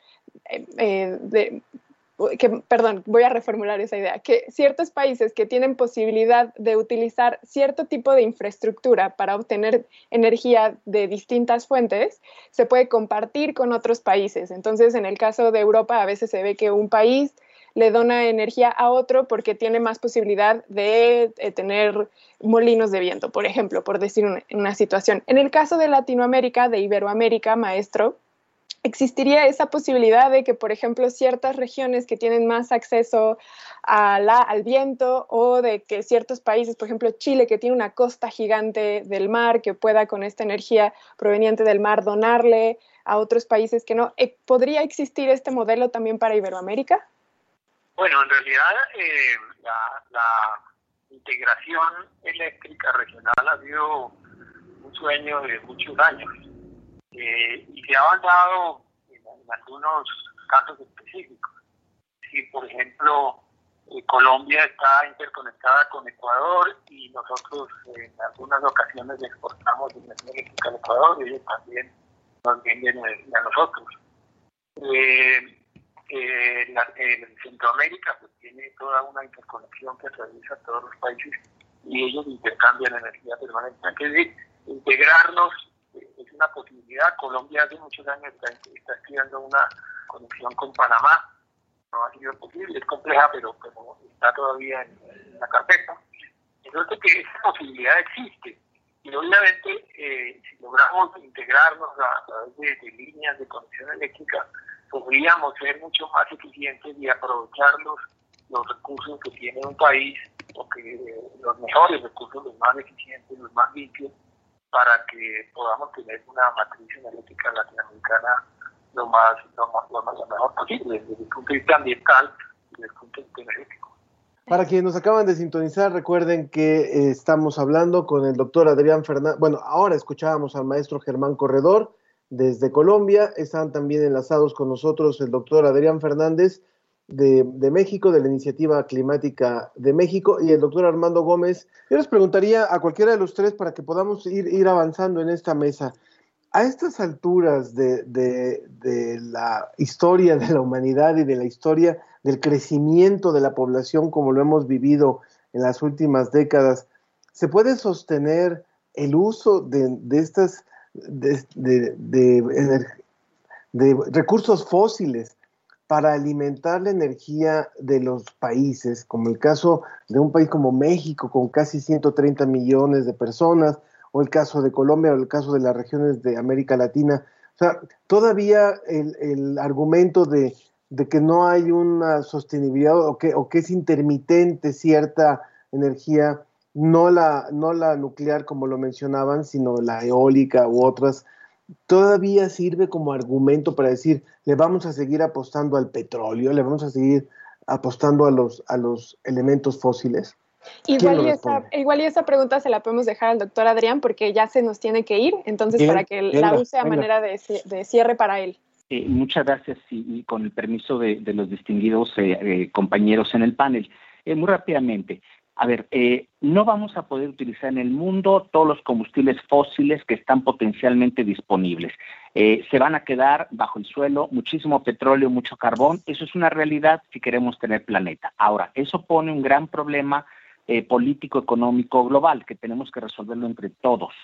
eh, eh, de, perdón, voy a reformular esa idea, que ciertos países que tienen posibilidad de utilizar cierto tipo de infraestructura para obtener energía de distintas fuentes, se puede compartir con otros países. Entonces, en el caso de Europa, a veces se ve que un país le dona energía a otro porque tiene más posibilidad de, de tener molinos de viento, por ejemplo, por decir una, una situación. En el caso de Latinoamérica, de Iberoamérica, maestro, existiría esa posibilidad de que, por ejemplo, ciertas regiones que tienen más acceso a la, al viento o de que ciertos países, por ejemplo, Chile, que tiene una costa gigante del mar, que pueda con esta energía proveniente del mar donarle a otros países que no. Eh, ¿Podría existir este modelo también para Iberoamérica? Bueno, en realidad eh, la, la integración eléctrica regional ha sido un sueño de muchos años eh, y se ha avanzado en, en, algunos casos específicos. Si, por ejemplo, eh, Colombia está interconectada con Ecuador y nosotros en algunas ocasiones exportamos energía eléctrica al Ecuador y ellos también nos venden energía a nosotros. Eh, la, en Centroamérica pues, tiene toda una interconexión que realiza todos los países y ellos intercambian energía permanente. Es decir, integrarnos es una posibilidad. Colombia hace muchos años está, estudiando una conexión con Panamá. No ha sido posible, es compleja, pero como está todavía en, la carpeta. Entonces, que esa posibilidad existe. Y obviamente, eh, si logramos integrarnos a través de, de, líneas de conexión eléctrica, podríamos ser mucho más eficientes y aprovechar los, los recursos que tiene un país, o que eh, los mejores recursos, los más eficientes, los más limpios, para que podamos tener una matriz energética latinoamericana lo más, lo más, lo más lo mejor posible desde el punto de vista ambiental y desde el punto de vista energético. Para quienes nos acaban de sintonizar, recuerden que eh, estamos hablando con el doctor Adrián Fernández. Bueno, ahora escuchábamos al maestro Germán Corredor desde Colombia. Están también enlazados con nosotros el doctor Adrián Fernández de, México, de la Iniciativa Climática de México, y el doctor Armando Gómez. Yo les preguntaría a cualquiera de los tres para que podamos ir, ir avanzando en esta mesa. A estas alturas de, de, de, la historia de la humanidad y de la historia del crecimiento de la población como lo hemos vivido en las últimas décadas, ¿se puede sostener el uso de, estas de, recursos fósiles para alimentar la energía de los países, como el caso de un país como México, con casi 130 millones de personas, o el caso de Colombia, o el caso de las regiones de América Latina. O sea, todavía el, argumento de, de, que no hay una sostenibilidad o que, o que es intermitente cierta energía, no la, no la nuclear como lo mencionaban, sino la eólica u otras, todavía sirve como argumento para decir, le vamos a seguir apostando al petróleo, le vamos a seguir apostando a los, a los elementos fósiles. Igual y, esa, igual y esa pregunta se la podemos dejar al doctor Adrián porque ya se nos tiene que ir, entonces Bien, para que la use a manera de, de cierre para él. Eh, muchas gracias y, y con el permiso de, de los distinguidos eh, eh, compañeros en el panel. Eh, muy rápidamente, a ver, eh, no vamos a poder utilizar en el mundo todos los combustibles fósiles que están potencialmente disponibles. Eh, se van a quedar bajo el suelo muchísimo petróleo, mucho carbón. Eso es una realidad si queremos tener planeta. Ahora, eso pone un gran problema eh, político, económico, global, que tenemos que resolverlo entre todos.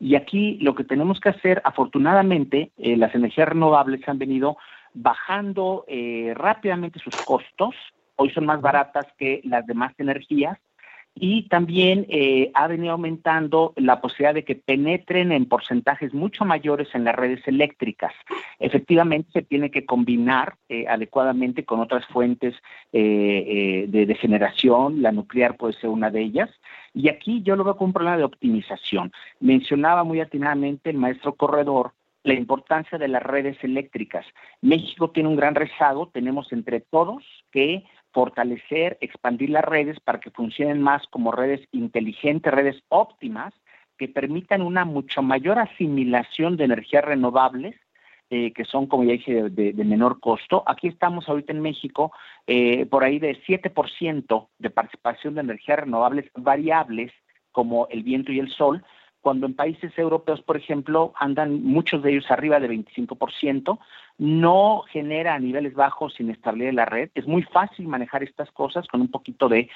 Y aquí lo que tenemos que hacer, afortunadamente, eh, las energías renovables han venido bajando rápidamente sus costos. Hoy son más baratas que las demás energías y también eh, ha venido aumentando la posibilidad de que penetren en porcentajes mucho mayores en las redes eléctricas. Efectivamente, se tiene que combinar eh, adecuadamente con otras fuentes eh, eh, de, generación, la nuclear puede ser una de ellas, y aquí yo lo veo como un problema de optimización. Mencionaba muy atinadamente el maestro Corredor la importancia de las redes eléctricas. México tiene un gran rezago, tenemos entre todos que fortalecer, expandir las redes para que funcionen más como redes inteligentes, redes óptimas, que permitan una mucho mayor asimilación de energías renovables, eh, que son, como ya dije, de, menor costo. Aquí estamos ahorita en México eh, por ahí de 7% de participación de energías renovables variables, como el viento y el sol, cuando en países europeos, por ejemplo, andan muchos de ellos arriba de 25%, no genera niveles bajos inestabilidad de la red. Es muy fácil manejar estas cosas con un poquito de,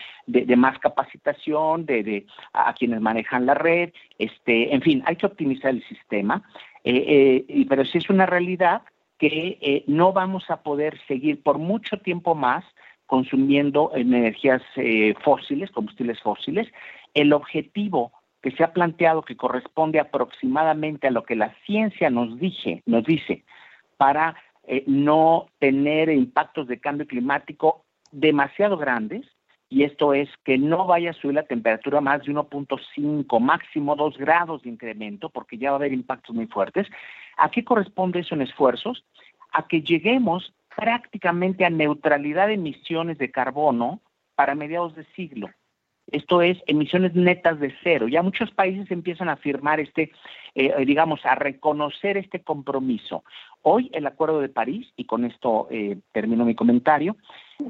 más capacitación de, de a quienes manejan la red. Este, en fin, hay que optimizar el sistema, eh, eh, pero sí es una realidad que eh, no vamos a poder seguir por mucho tiempo más consumiendo energías eh, fósiles, combustibles fósiles. El objetivo que se ha planteado que corresponde aproximadamente a lo que la ciencia nos dice, nos dice para eh, no tener impactos de cambio climático demasiado grandes, y esto es que no vaya a subir la temperatura más de 1.5, máximo 2 grados de incremento, porque ya va a haber impactos muy fuertes. ¿A qué corresponde eso en esfuerzos? A que lleguemos prácticamente a neutralidad de emisiones de carbono para mediados de siglo. Esto es emisiones netas de cero. Ya muchos países empiezan a firmar este, eh, digamos, a reconocer este compromiso. Hoy el Acuerdo de París, y con esto eh, termino mi comentario,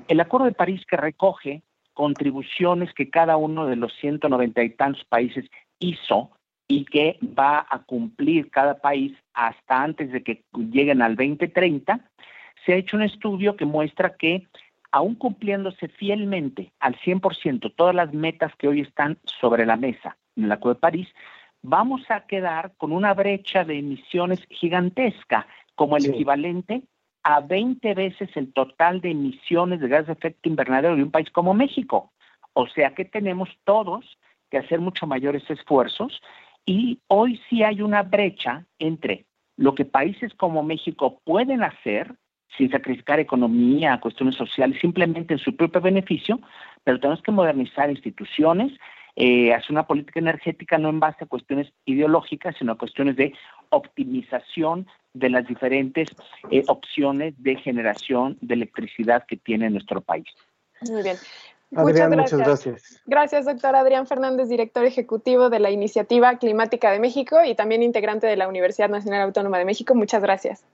el Acuerdo de París que recoge contribuciones que cada uno de los 190 y tantos países hizo y que va a cumplir cada país hasta antes de que lleguen al 2030, se ha hecho un estudio que muestra que aún cumpliéndose fielmente al 100% todas las metas que hoy están sobre la mesa en el Acuerdo de París, vamos a quedar con una brecha de emisiones gigantesca, como el equivalente a 20 veces el total de emisiones de gases de efecto invernadero de un país como México. O sea que tenemos todos que hacer mucho mayores esfuerzos y hoy sí hay una brecha entre lo que países como México pueden hacer sin sacrificar economía, cuestiones sociales, simplemente en su propio beneficio, pero tenemos que modernizar instituciones, eh, hacer una política energética no en base a cuestiones ideológicas, sino a cuestiones de optimización de las diferentes eh, opciones de generación de electricidad que tiene nuestro país. Muy bien. Adrián, muchas gracias. Gracias, doctor Adrián Fernández, director ejecutivo de la Iniciativa Climática de México y también integrante de la Universidad Nacional Autónoma de México. Muchas gracias.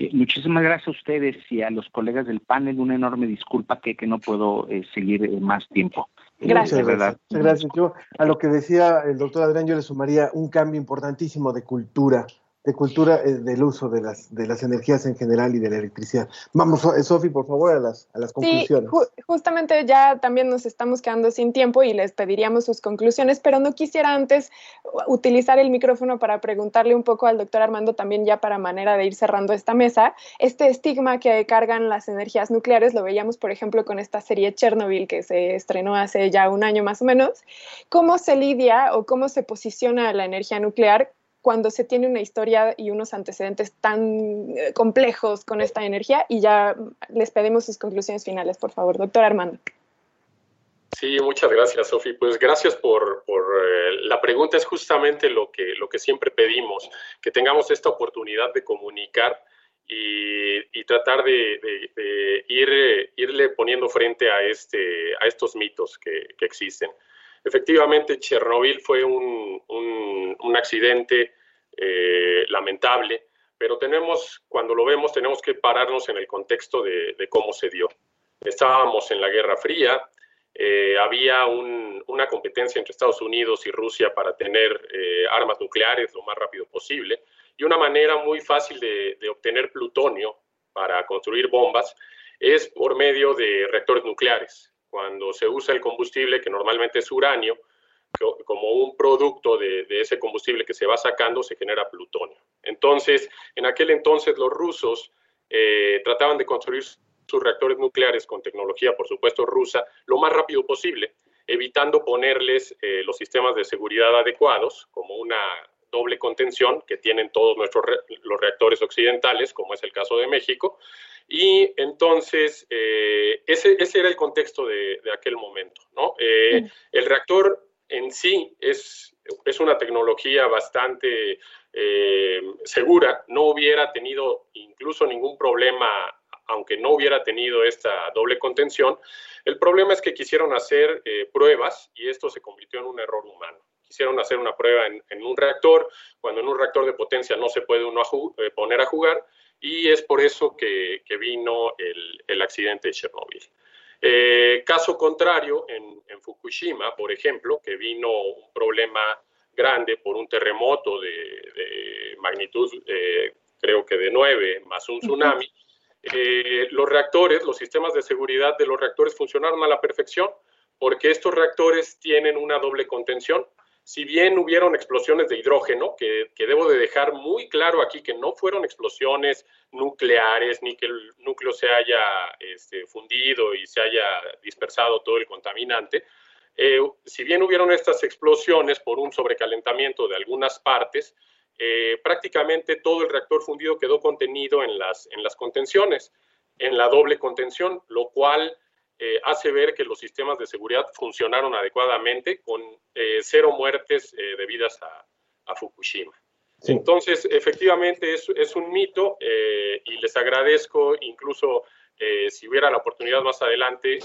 Eh, muchísimas gracias a ustedes y a los colegas del panel. Una enorme disculpa que, que no puedo eh, seguir eh, más tiempo. Eh, Muchas gracias. Muchas gracias. Yo a lo que decía el doctor Adrián, yo le sumaría un cambio importantísimo de cultura de cultura eh, del uso de las, de las energías en general y de la electricidad. Vamos, eh, Sofi, por favor, a las, a las conclusiones. Sí, justamente ya también nos estamos quedando sin tiempo y les pediríamos sus conclusiones, pero no quisiera antes utilizar el micrófono para preguntarle un poco al doctor Armando también ya para manera de ir cerrando esta mesa, este estigma que cargan las energías nucleares, lo veíamos por ejemplo con esta serie Chernobyl que se estrenó hace ya un año más o menos, ¿cómo se lidia o cómo se posiciona la energía nuclear cuando se tiene una historia y unos antecedentes tan eh, complejos con esta energía y ya les pedimos sus conclusiones finales, por favor, doctor Armando. Sí, muchas gracias, Sofi. Pues gracias por, por eh, la pregunta. Es justamente lo que, lo que siempre pedimos, que tengamos esta oportunidad de comunicar y, y tratar de, ir, irle poniendo frente a, este, a estos mitos que, que existen. Efectivamente, Chernobyl fue un, un, accidente eh, lamentable, pero tenemos, cuando lo vemos, tenemos que pararnos en el contexto de, cómo se dio. Estábamos en la Guerra Fría, eh, había un, una competencia entre Estados Unidos y Rusia para tener eh, armas nucleares lo más rápido posible, y una manera muy fácil de obtener plutonio para construir bombas es por medio de reactores nucleares cuando se usa el combustible, que normalmente es uranio, como un producto de, ese combustible que se va sacando, se genera plutonio. Entonces, en aquel entonces los rusos eh, trataban de construir sus reactores nucleares con tecnología, por supuesto, rusa, lo más rápido posible, evitando ponerles eh, los sistemas de seguridad adecuados, como una doble contención que tienen todos nuestros re los reactores occidentales, como es el caso de México, y entonces, eh, ese, ese, era el contexto de, de aquel momento. ¿no? Eh, el reactor en sí es, es una tecnología bastante eh, segura, no hubiera tenido incluso ningún problema, aunque no hubiera tenido esta doble contención. El problema es que quisieron hacer eh, pruebas y esto se convirtió en un error humano. Quisieron hacer una prueba en, en un reactor, cuando en un reactor de potencia no se puede uno a eh, poner a jugar, y es por eso que, que vino el, el, accidente de Chernobyl. Eh, caso contrario, en, en, Fukushima, por ejemplo, que vino un problema grande por un terremoto de, de magnitud, eh, creo que de 9, más un tsunami, eh, los reactores, los sistemas de seguridad de los reactores funcionaron a la perfección porque estos reactores tienen una doble contención si bien hubieron explosiones de hidrógeno, que, debo de dejar muy claro aquí que no fueron explosiones nucleares, ni que el núcleo se haya este, fundido y se haya dispersado todo el contaminante, eh, si bien hubieron estas explosiones por un sobrecalentamiento de algunas partes, eh, prácticamente todo el reactor fundido quedó contenido en las contenciones, en la doble contención, lo cual eh, hace ver que los sistemas de seguridad funcionaron adecuadamente con eh, cero muertes eh, debidas a, a Fukushima. Sí. Entonces, efectivamente, es, es un mito y les agradezco incluso si hubiera la oportunidad más adelante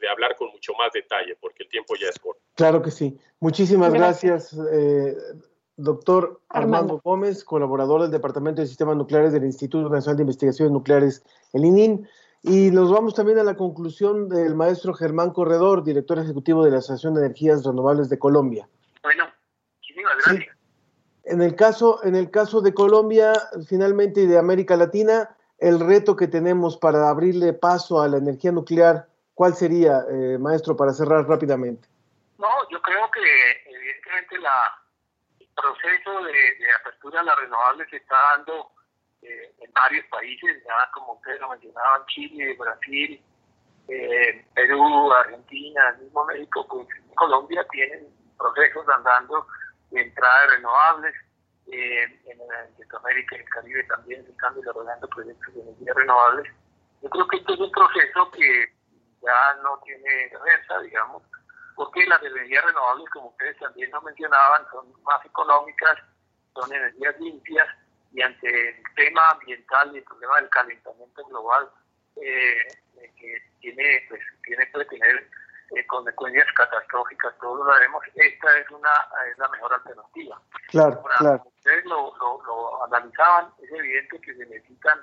de hablar con mucho más detalle, porque el tiempo ya es corto. Claro que sí. Muchísimas gracias, gracias doctor Armando. Armando Gómez, colaborador del Departamento de Sistemas Nucleares del Instituto Nacional de Investigaciones Nucleares, el ININ. Y nos vamos también a la conclusión del maestro Germán Corredor, director ejecutivo de la Asociación de Energías Renovables de Colombia. Bueno, muchísimas gracias. Sí. En el caso, en el caso de Colombia, finalmente y de América Latina, el reto que tenemos para abrirle paso a la energía nuclear, ¿cuál sería, eh, maestro, para cerrar rápidamente? No, yo creo que evidentemente la, el proceso de, de apertura a las renovables se está dando eh, en varios países, ya como ustedes lo mencionaban, Chile, Brasil, eh, Perú, Argentina, el mismo México, pues Colombia tienen procesos andando de entrada de renovables, eh, en, en Centroamérica y el Caribe también se están desarrollando proyectos de energía renovables. Yo creo que este es un proceso que ya no tiene reversa, digamos, porque las energías renovables, como ustedes también lo mencionaban, son más económicas, son energías limpias, y ante el tema ambiental y el problema del calentamiento global eh, que tiene pues tiene puede tener eh, consecuencias catastróficas todos lo sabemos esta es una es la mejor alternativa. Claro Ahora, claro. ustedes lo, lo, lo, analizaban es evidente que se necesitan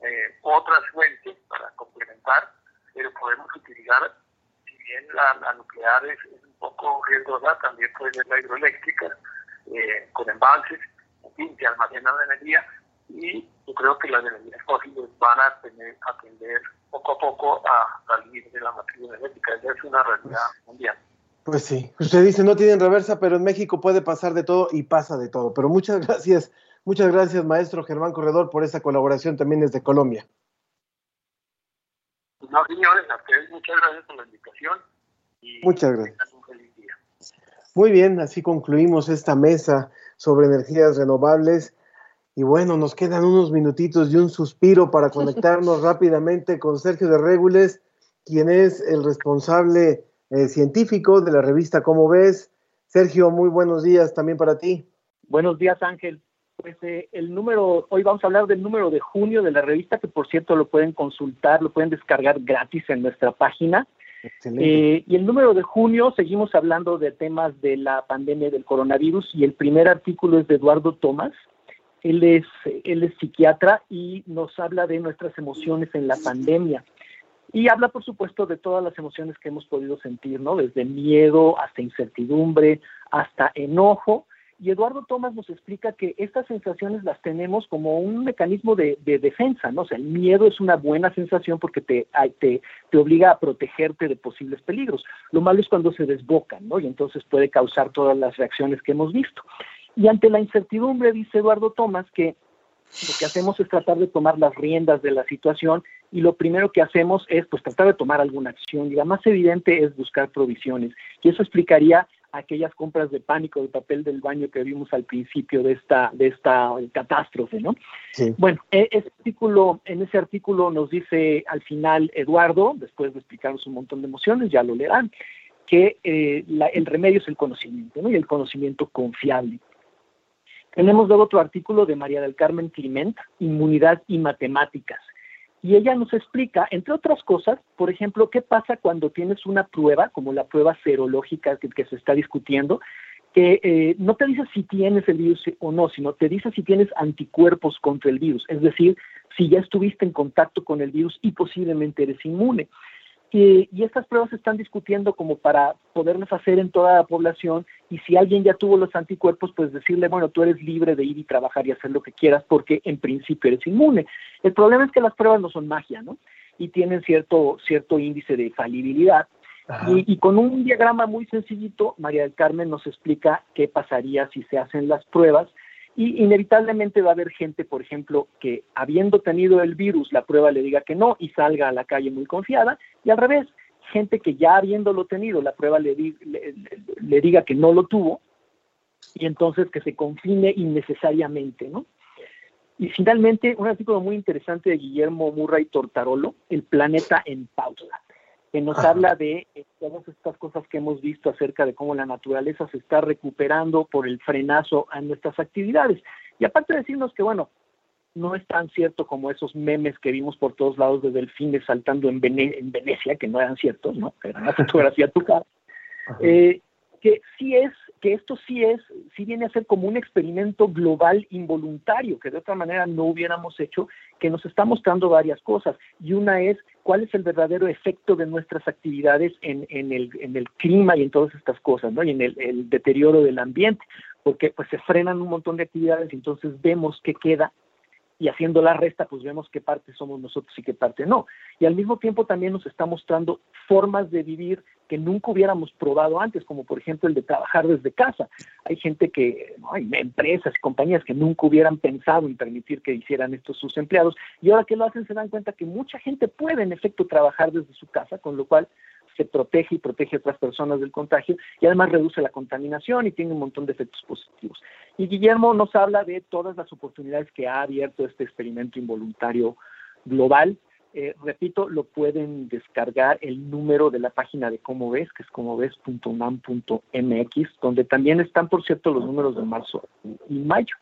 eh, otras fuentes para complementar pero podemos utilizar si bien la, la nuclear es, es, un poco riesgosa también puede ser la hidroeléctrica eh, con embalses suficiente almacenado de energía y yo creo que las energías fósiles van a tener a tender poco a poco a salir de la matriz energética. Esa es una realidad mundial. Pues sí, usted dice no tienen reversa, pero en México puede pasar de todo y pasa de todo. Pero muchas gracias, muchas gracias, maestro Germán Corredor, por esta colaboración también desde Colombia. No, señores, a ustedes muchas gracias por la invitación. Y Muchas gracias. un feliz día. Muy bien, así concluimos esta mesa sobre energías renovables. Y bueno, nos quedan unos minutitos y un suspiro para conectarnos rápidamente con Sergio de Régules, quien es el responsable eh, científico de la revista Cómo ves. Sergio, muy buenos días también para ti. Buenos días, Ángel. Pues eh, el número, hoy vamos a hablar del número de junio de la revista, que por cierto lo pueden consultar, lo pueden descargar gratis en nuestra página. Eh, y el número de junio seguimos hablando de temas de la pandemia del coronavirus y el primer artículo es de Eduardo Tomás. Él es, él es psiquiatra y nos habla de nuestras emociones en la pandemia. Y habla, por supuesto, de todas las emociones que hemos podido sentir, ¿no? Desde miedo hasta incertidumbre, hasta enojo. Y Eduardo Tomás nos explica que estas sensaciones las tenemos como un mecanismo de, de defensa, ¿no? O sea, el miedo es una buena sensación porque te, te, te obliga a protegerte de posibles peligros. Lo malo es cuando se desbocan, ¿no? Y entonces puede causar todas las reacciones que hemos visto. Y ante la incertidumbre, dice Eduardo Tomás, que lo que hacemos es tratar de tomar las riendas de la situación y lo primero que hacemos es pues tratar de tomar alguna acción y la más evidente es buscar provisiones y eso explicaría aquellas compras de pánico de papel del baño que vimos al principio de esta de esta catástrofe, ¿no? Sí. Bueno, e- ese artículo, en ese artículo nos dice al final Eduardo, después de explicarnos un montón de emociones, ya lo leerán, que eh, la- el remedio es el conocimiento, ¿no? Y el conocimiento confiable. Tenemos luego otro artículo de María del Carmen Clement, Inmunidad y Matemáticas. Y ella nos explica, entre otras cosas, por ejemplo, qué pasa cuando tienes una prueba, como la prueba serológica que, se está discutiendo, que eh, no te dice si tienes el virus o no, sino te dice si tienes anticuerpos contra el virus, es decir, si ya estuviste en contacto con el virus y posiblemente eres inmune. Y, y estas pruebas se están discutiendo como para poderlas hacer en toda la población y si alguien ya tuvo los anticuerpos, pues decirle, bueno, tú eres libre de ir y trabajar y hacer lo que quieras porque en principio eres inmune. El problema es que las pruebas no son magia, ¿no? Y tienen cierto, cierto índice de falibilidad. Y, y con un diagrama muy sencillito, María del Carmen nos explica qué pasaría si se hacen las pruebas y inevitablemente va a haber gente, por ejemplo, que habiendo tenido el virus, la prueba le diga que no y salga a la calle muy confiada, y al revés, gente que ya habiéndolo tenido, la prueba le, le diga que no lo tuvo, y entonces que se confine innecesariamente, ¿no? Y finalmente, un artículo muy interesante de Guillermo Murray Tortarolo, El planeta en pausa, que nos habla de eh, todas estas cosas que hemos visto acerca de cómo la naturaleza se está recuperando por el frenazo a nuestras actividades. Y aparte de decirnos que, bueno, no es tan cierto como esos memes que vimos por todos lados de delfines saltando en, Vene- en Venecia, que no eran ciertos, ¿no? Era una fotografía trucada. Eh, que sí es, que esto sí es, sí viene a ser como un experimento global involuntario, que de otra manera no hubiéramos hecho, que nos está mostrando varias cosas. Y una es cuál es el verdadero efecto de nuestras actividades en, en, el, en el clima y en todas estas cosas, ¿no? Y en el, deterioro del ambiente, porque pues se frenan un montón de actividades y entonces vemos qué queda y haciendo la resta, pues vemos qué parte somos nosotros y qué parte no. Y al mismo tiempo también nos está mostrando formas de vivir que nunca hubiéramos probado antes, como por ejemplo el de trabajar desde casa. Hay gente que, ¿no? hay empresas y compañías que nunca hubieran pensado en permitir que hicieran esto sus empleados, y ahora que lo hacen se dan cuenta que mucha gente puede en efecto trabajar desde su casa, con lo cual se protege y protege a otras personas del contagio y además reduce la contaminación y tiene un montón de efectos positivos. Y Guillermo nos habla de todas las oportunidades que ha abierto este experimento involuntario global. Eh, repito, lo pueden descargar el número de la página de Cómo Ves, que es comoves.unam.mx, donde también están, por cierto, los números de marzo y mayo.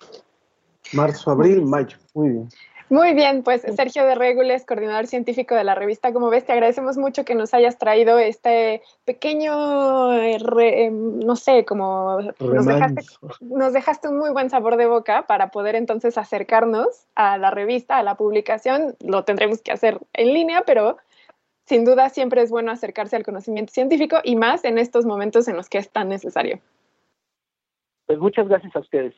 Marzo, abril, mayo. Muy bien. Muy bien, pues Sergio de Régules, coordinador científico de la revista Como ves, te agradecemos mucho que nos hayas traído este pequeño, eh, re- eh, no sé, como nos dejaste, nos dejaste un muy buen sabor de boca para poder entonces acercarnos a la revista, a la publicación. Lo tendremos que hacer en línea, pero sin duda siempre es bueno acercarse al conocimiento científico y más en estos momentos en los que es tan necesario. Pues muchas gracias a ustedes.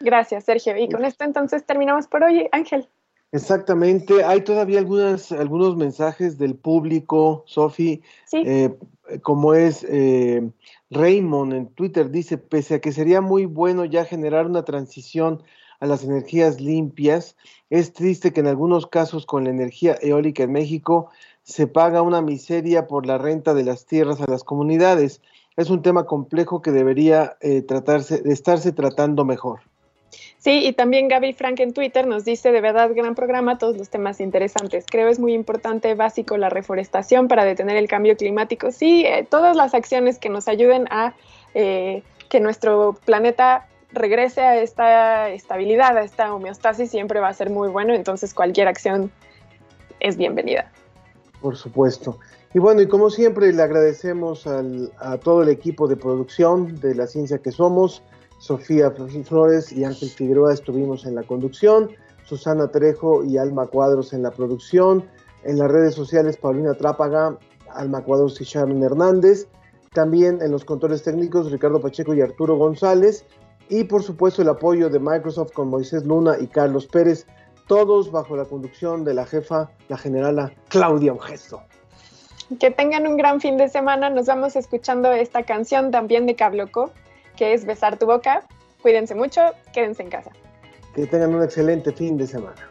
Gracias, Sergio. Y con esto entonces terminamos por hoy, Ángel. Exactamente. Hay todavía algunas, algunos mensajes del público, Sofi, eh, como es eh, Raymond en Twitter, dice, pese a que sería muy bueno ya generar una transición a las energías limpias, es triste que en algunos casos con la energía eólica en México se paga una miseria por la renta de las tierras a las comunidades. Es un tema complejo que debería eh, tratarse, de estarse tratando mejor. Sí, y también Gaby Frank en Twitter nos dice, de verdad, gran programa, todos los temas interesantes. Creo es muy importante, básico, la reforestación para detener el cambio climático. Sí, eh, todas las acciones que nos ayuden a eh, que nuestro planeta regrese a esta estabilidad, a esta homeostasis, siempre va a ser muy bueno. Entonces, cualquier acción es bienvenida. Por supuesto. Y bueno, y como siempre, le agradecemos al, a todo el equipo de producción de La Ciencia que Somos Sofía Flores y Ángel Figueroa estuvimos en la conducción, Susana Trejo y Alma Cuadros en la producción, en las redes sociales Paulina Trápaga, Alma Cuadros y Sharon Hernández, también en los controles técnicos Ricardo Pacheco y Arturo González, y por supuesto el apoyo de Microsoft con Moisés Luna y Carlos Pérez, todos bajo la conducción de la jefa, la generala Claudia Ongesto. Que tengan un gran fin de semana, nos vamos escuchando esta canción también de Cabloco, que es besar tu boca. Cuídense mucho, quédense en casa. Que tengan un excelente fin de semana.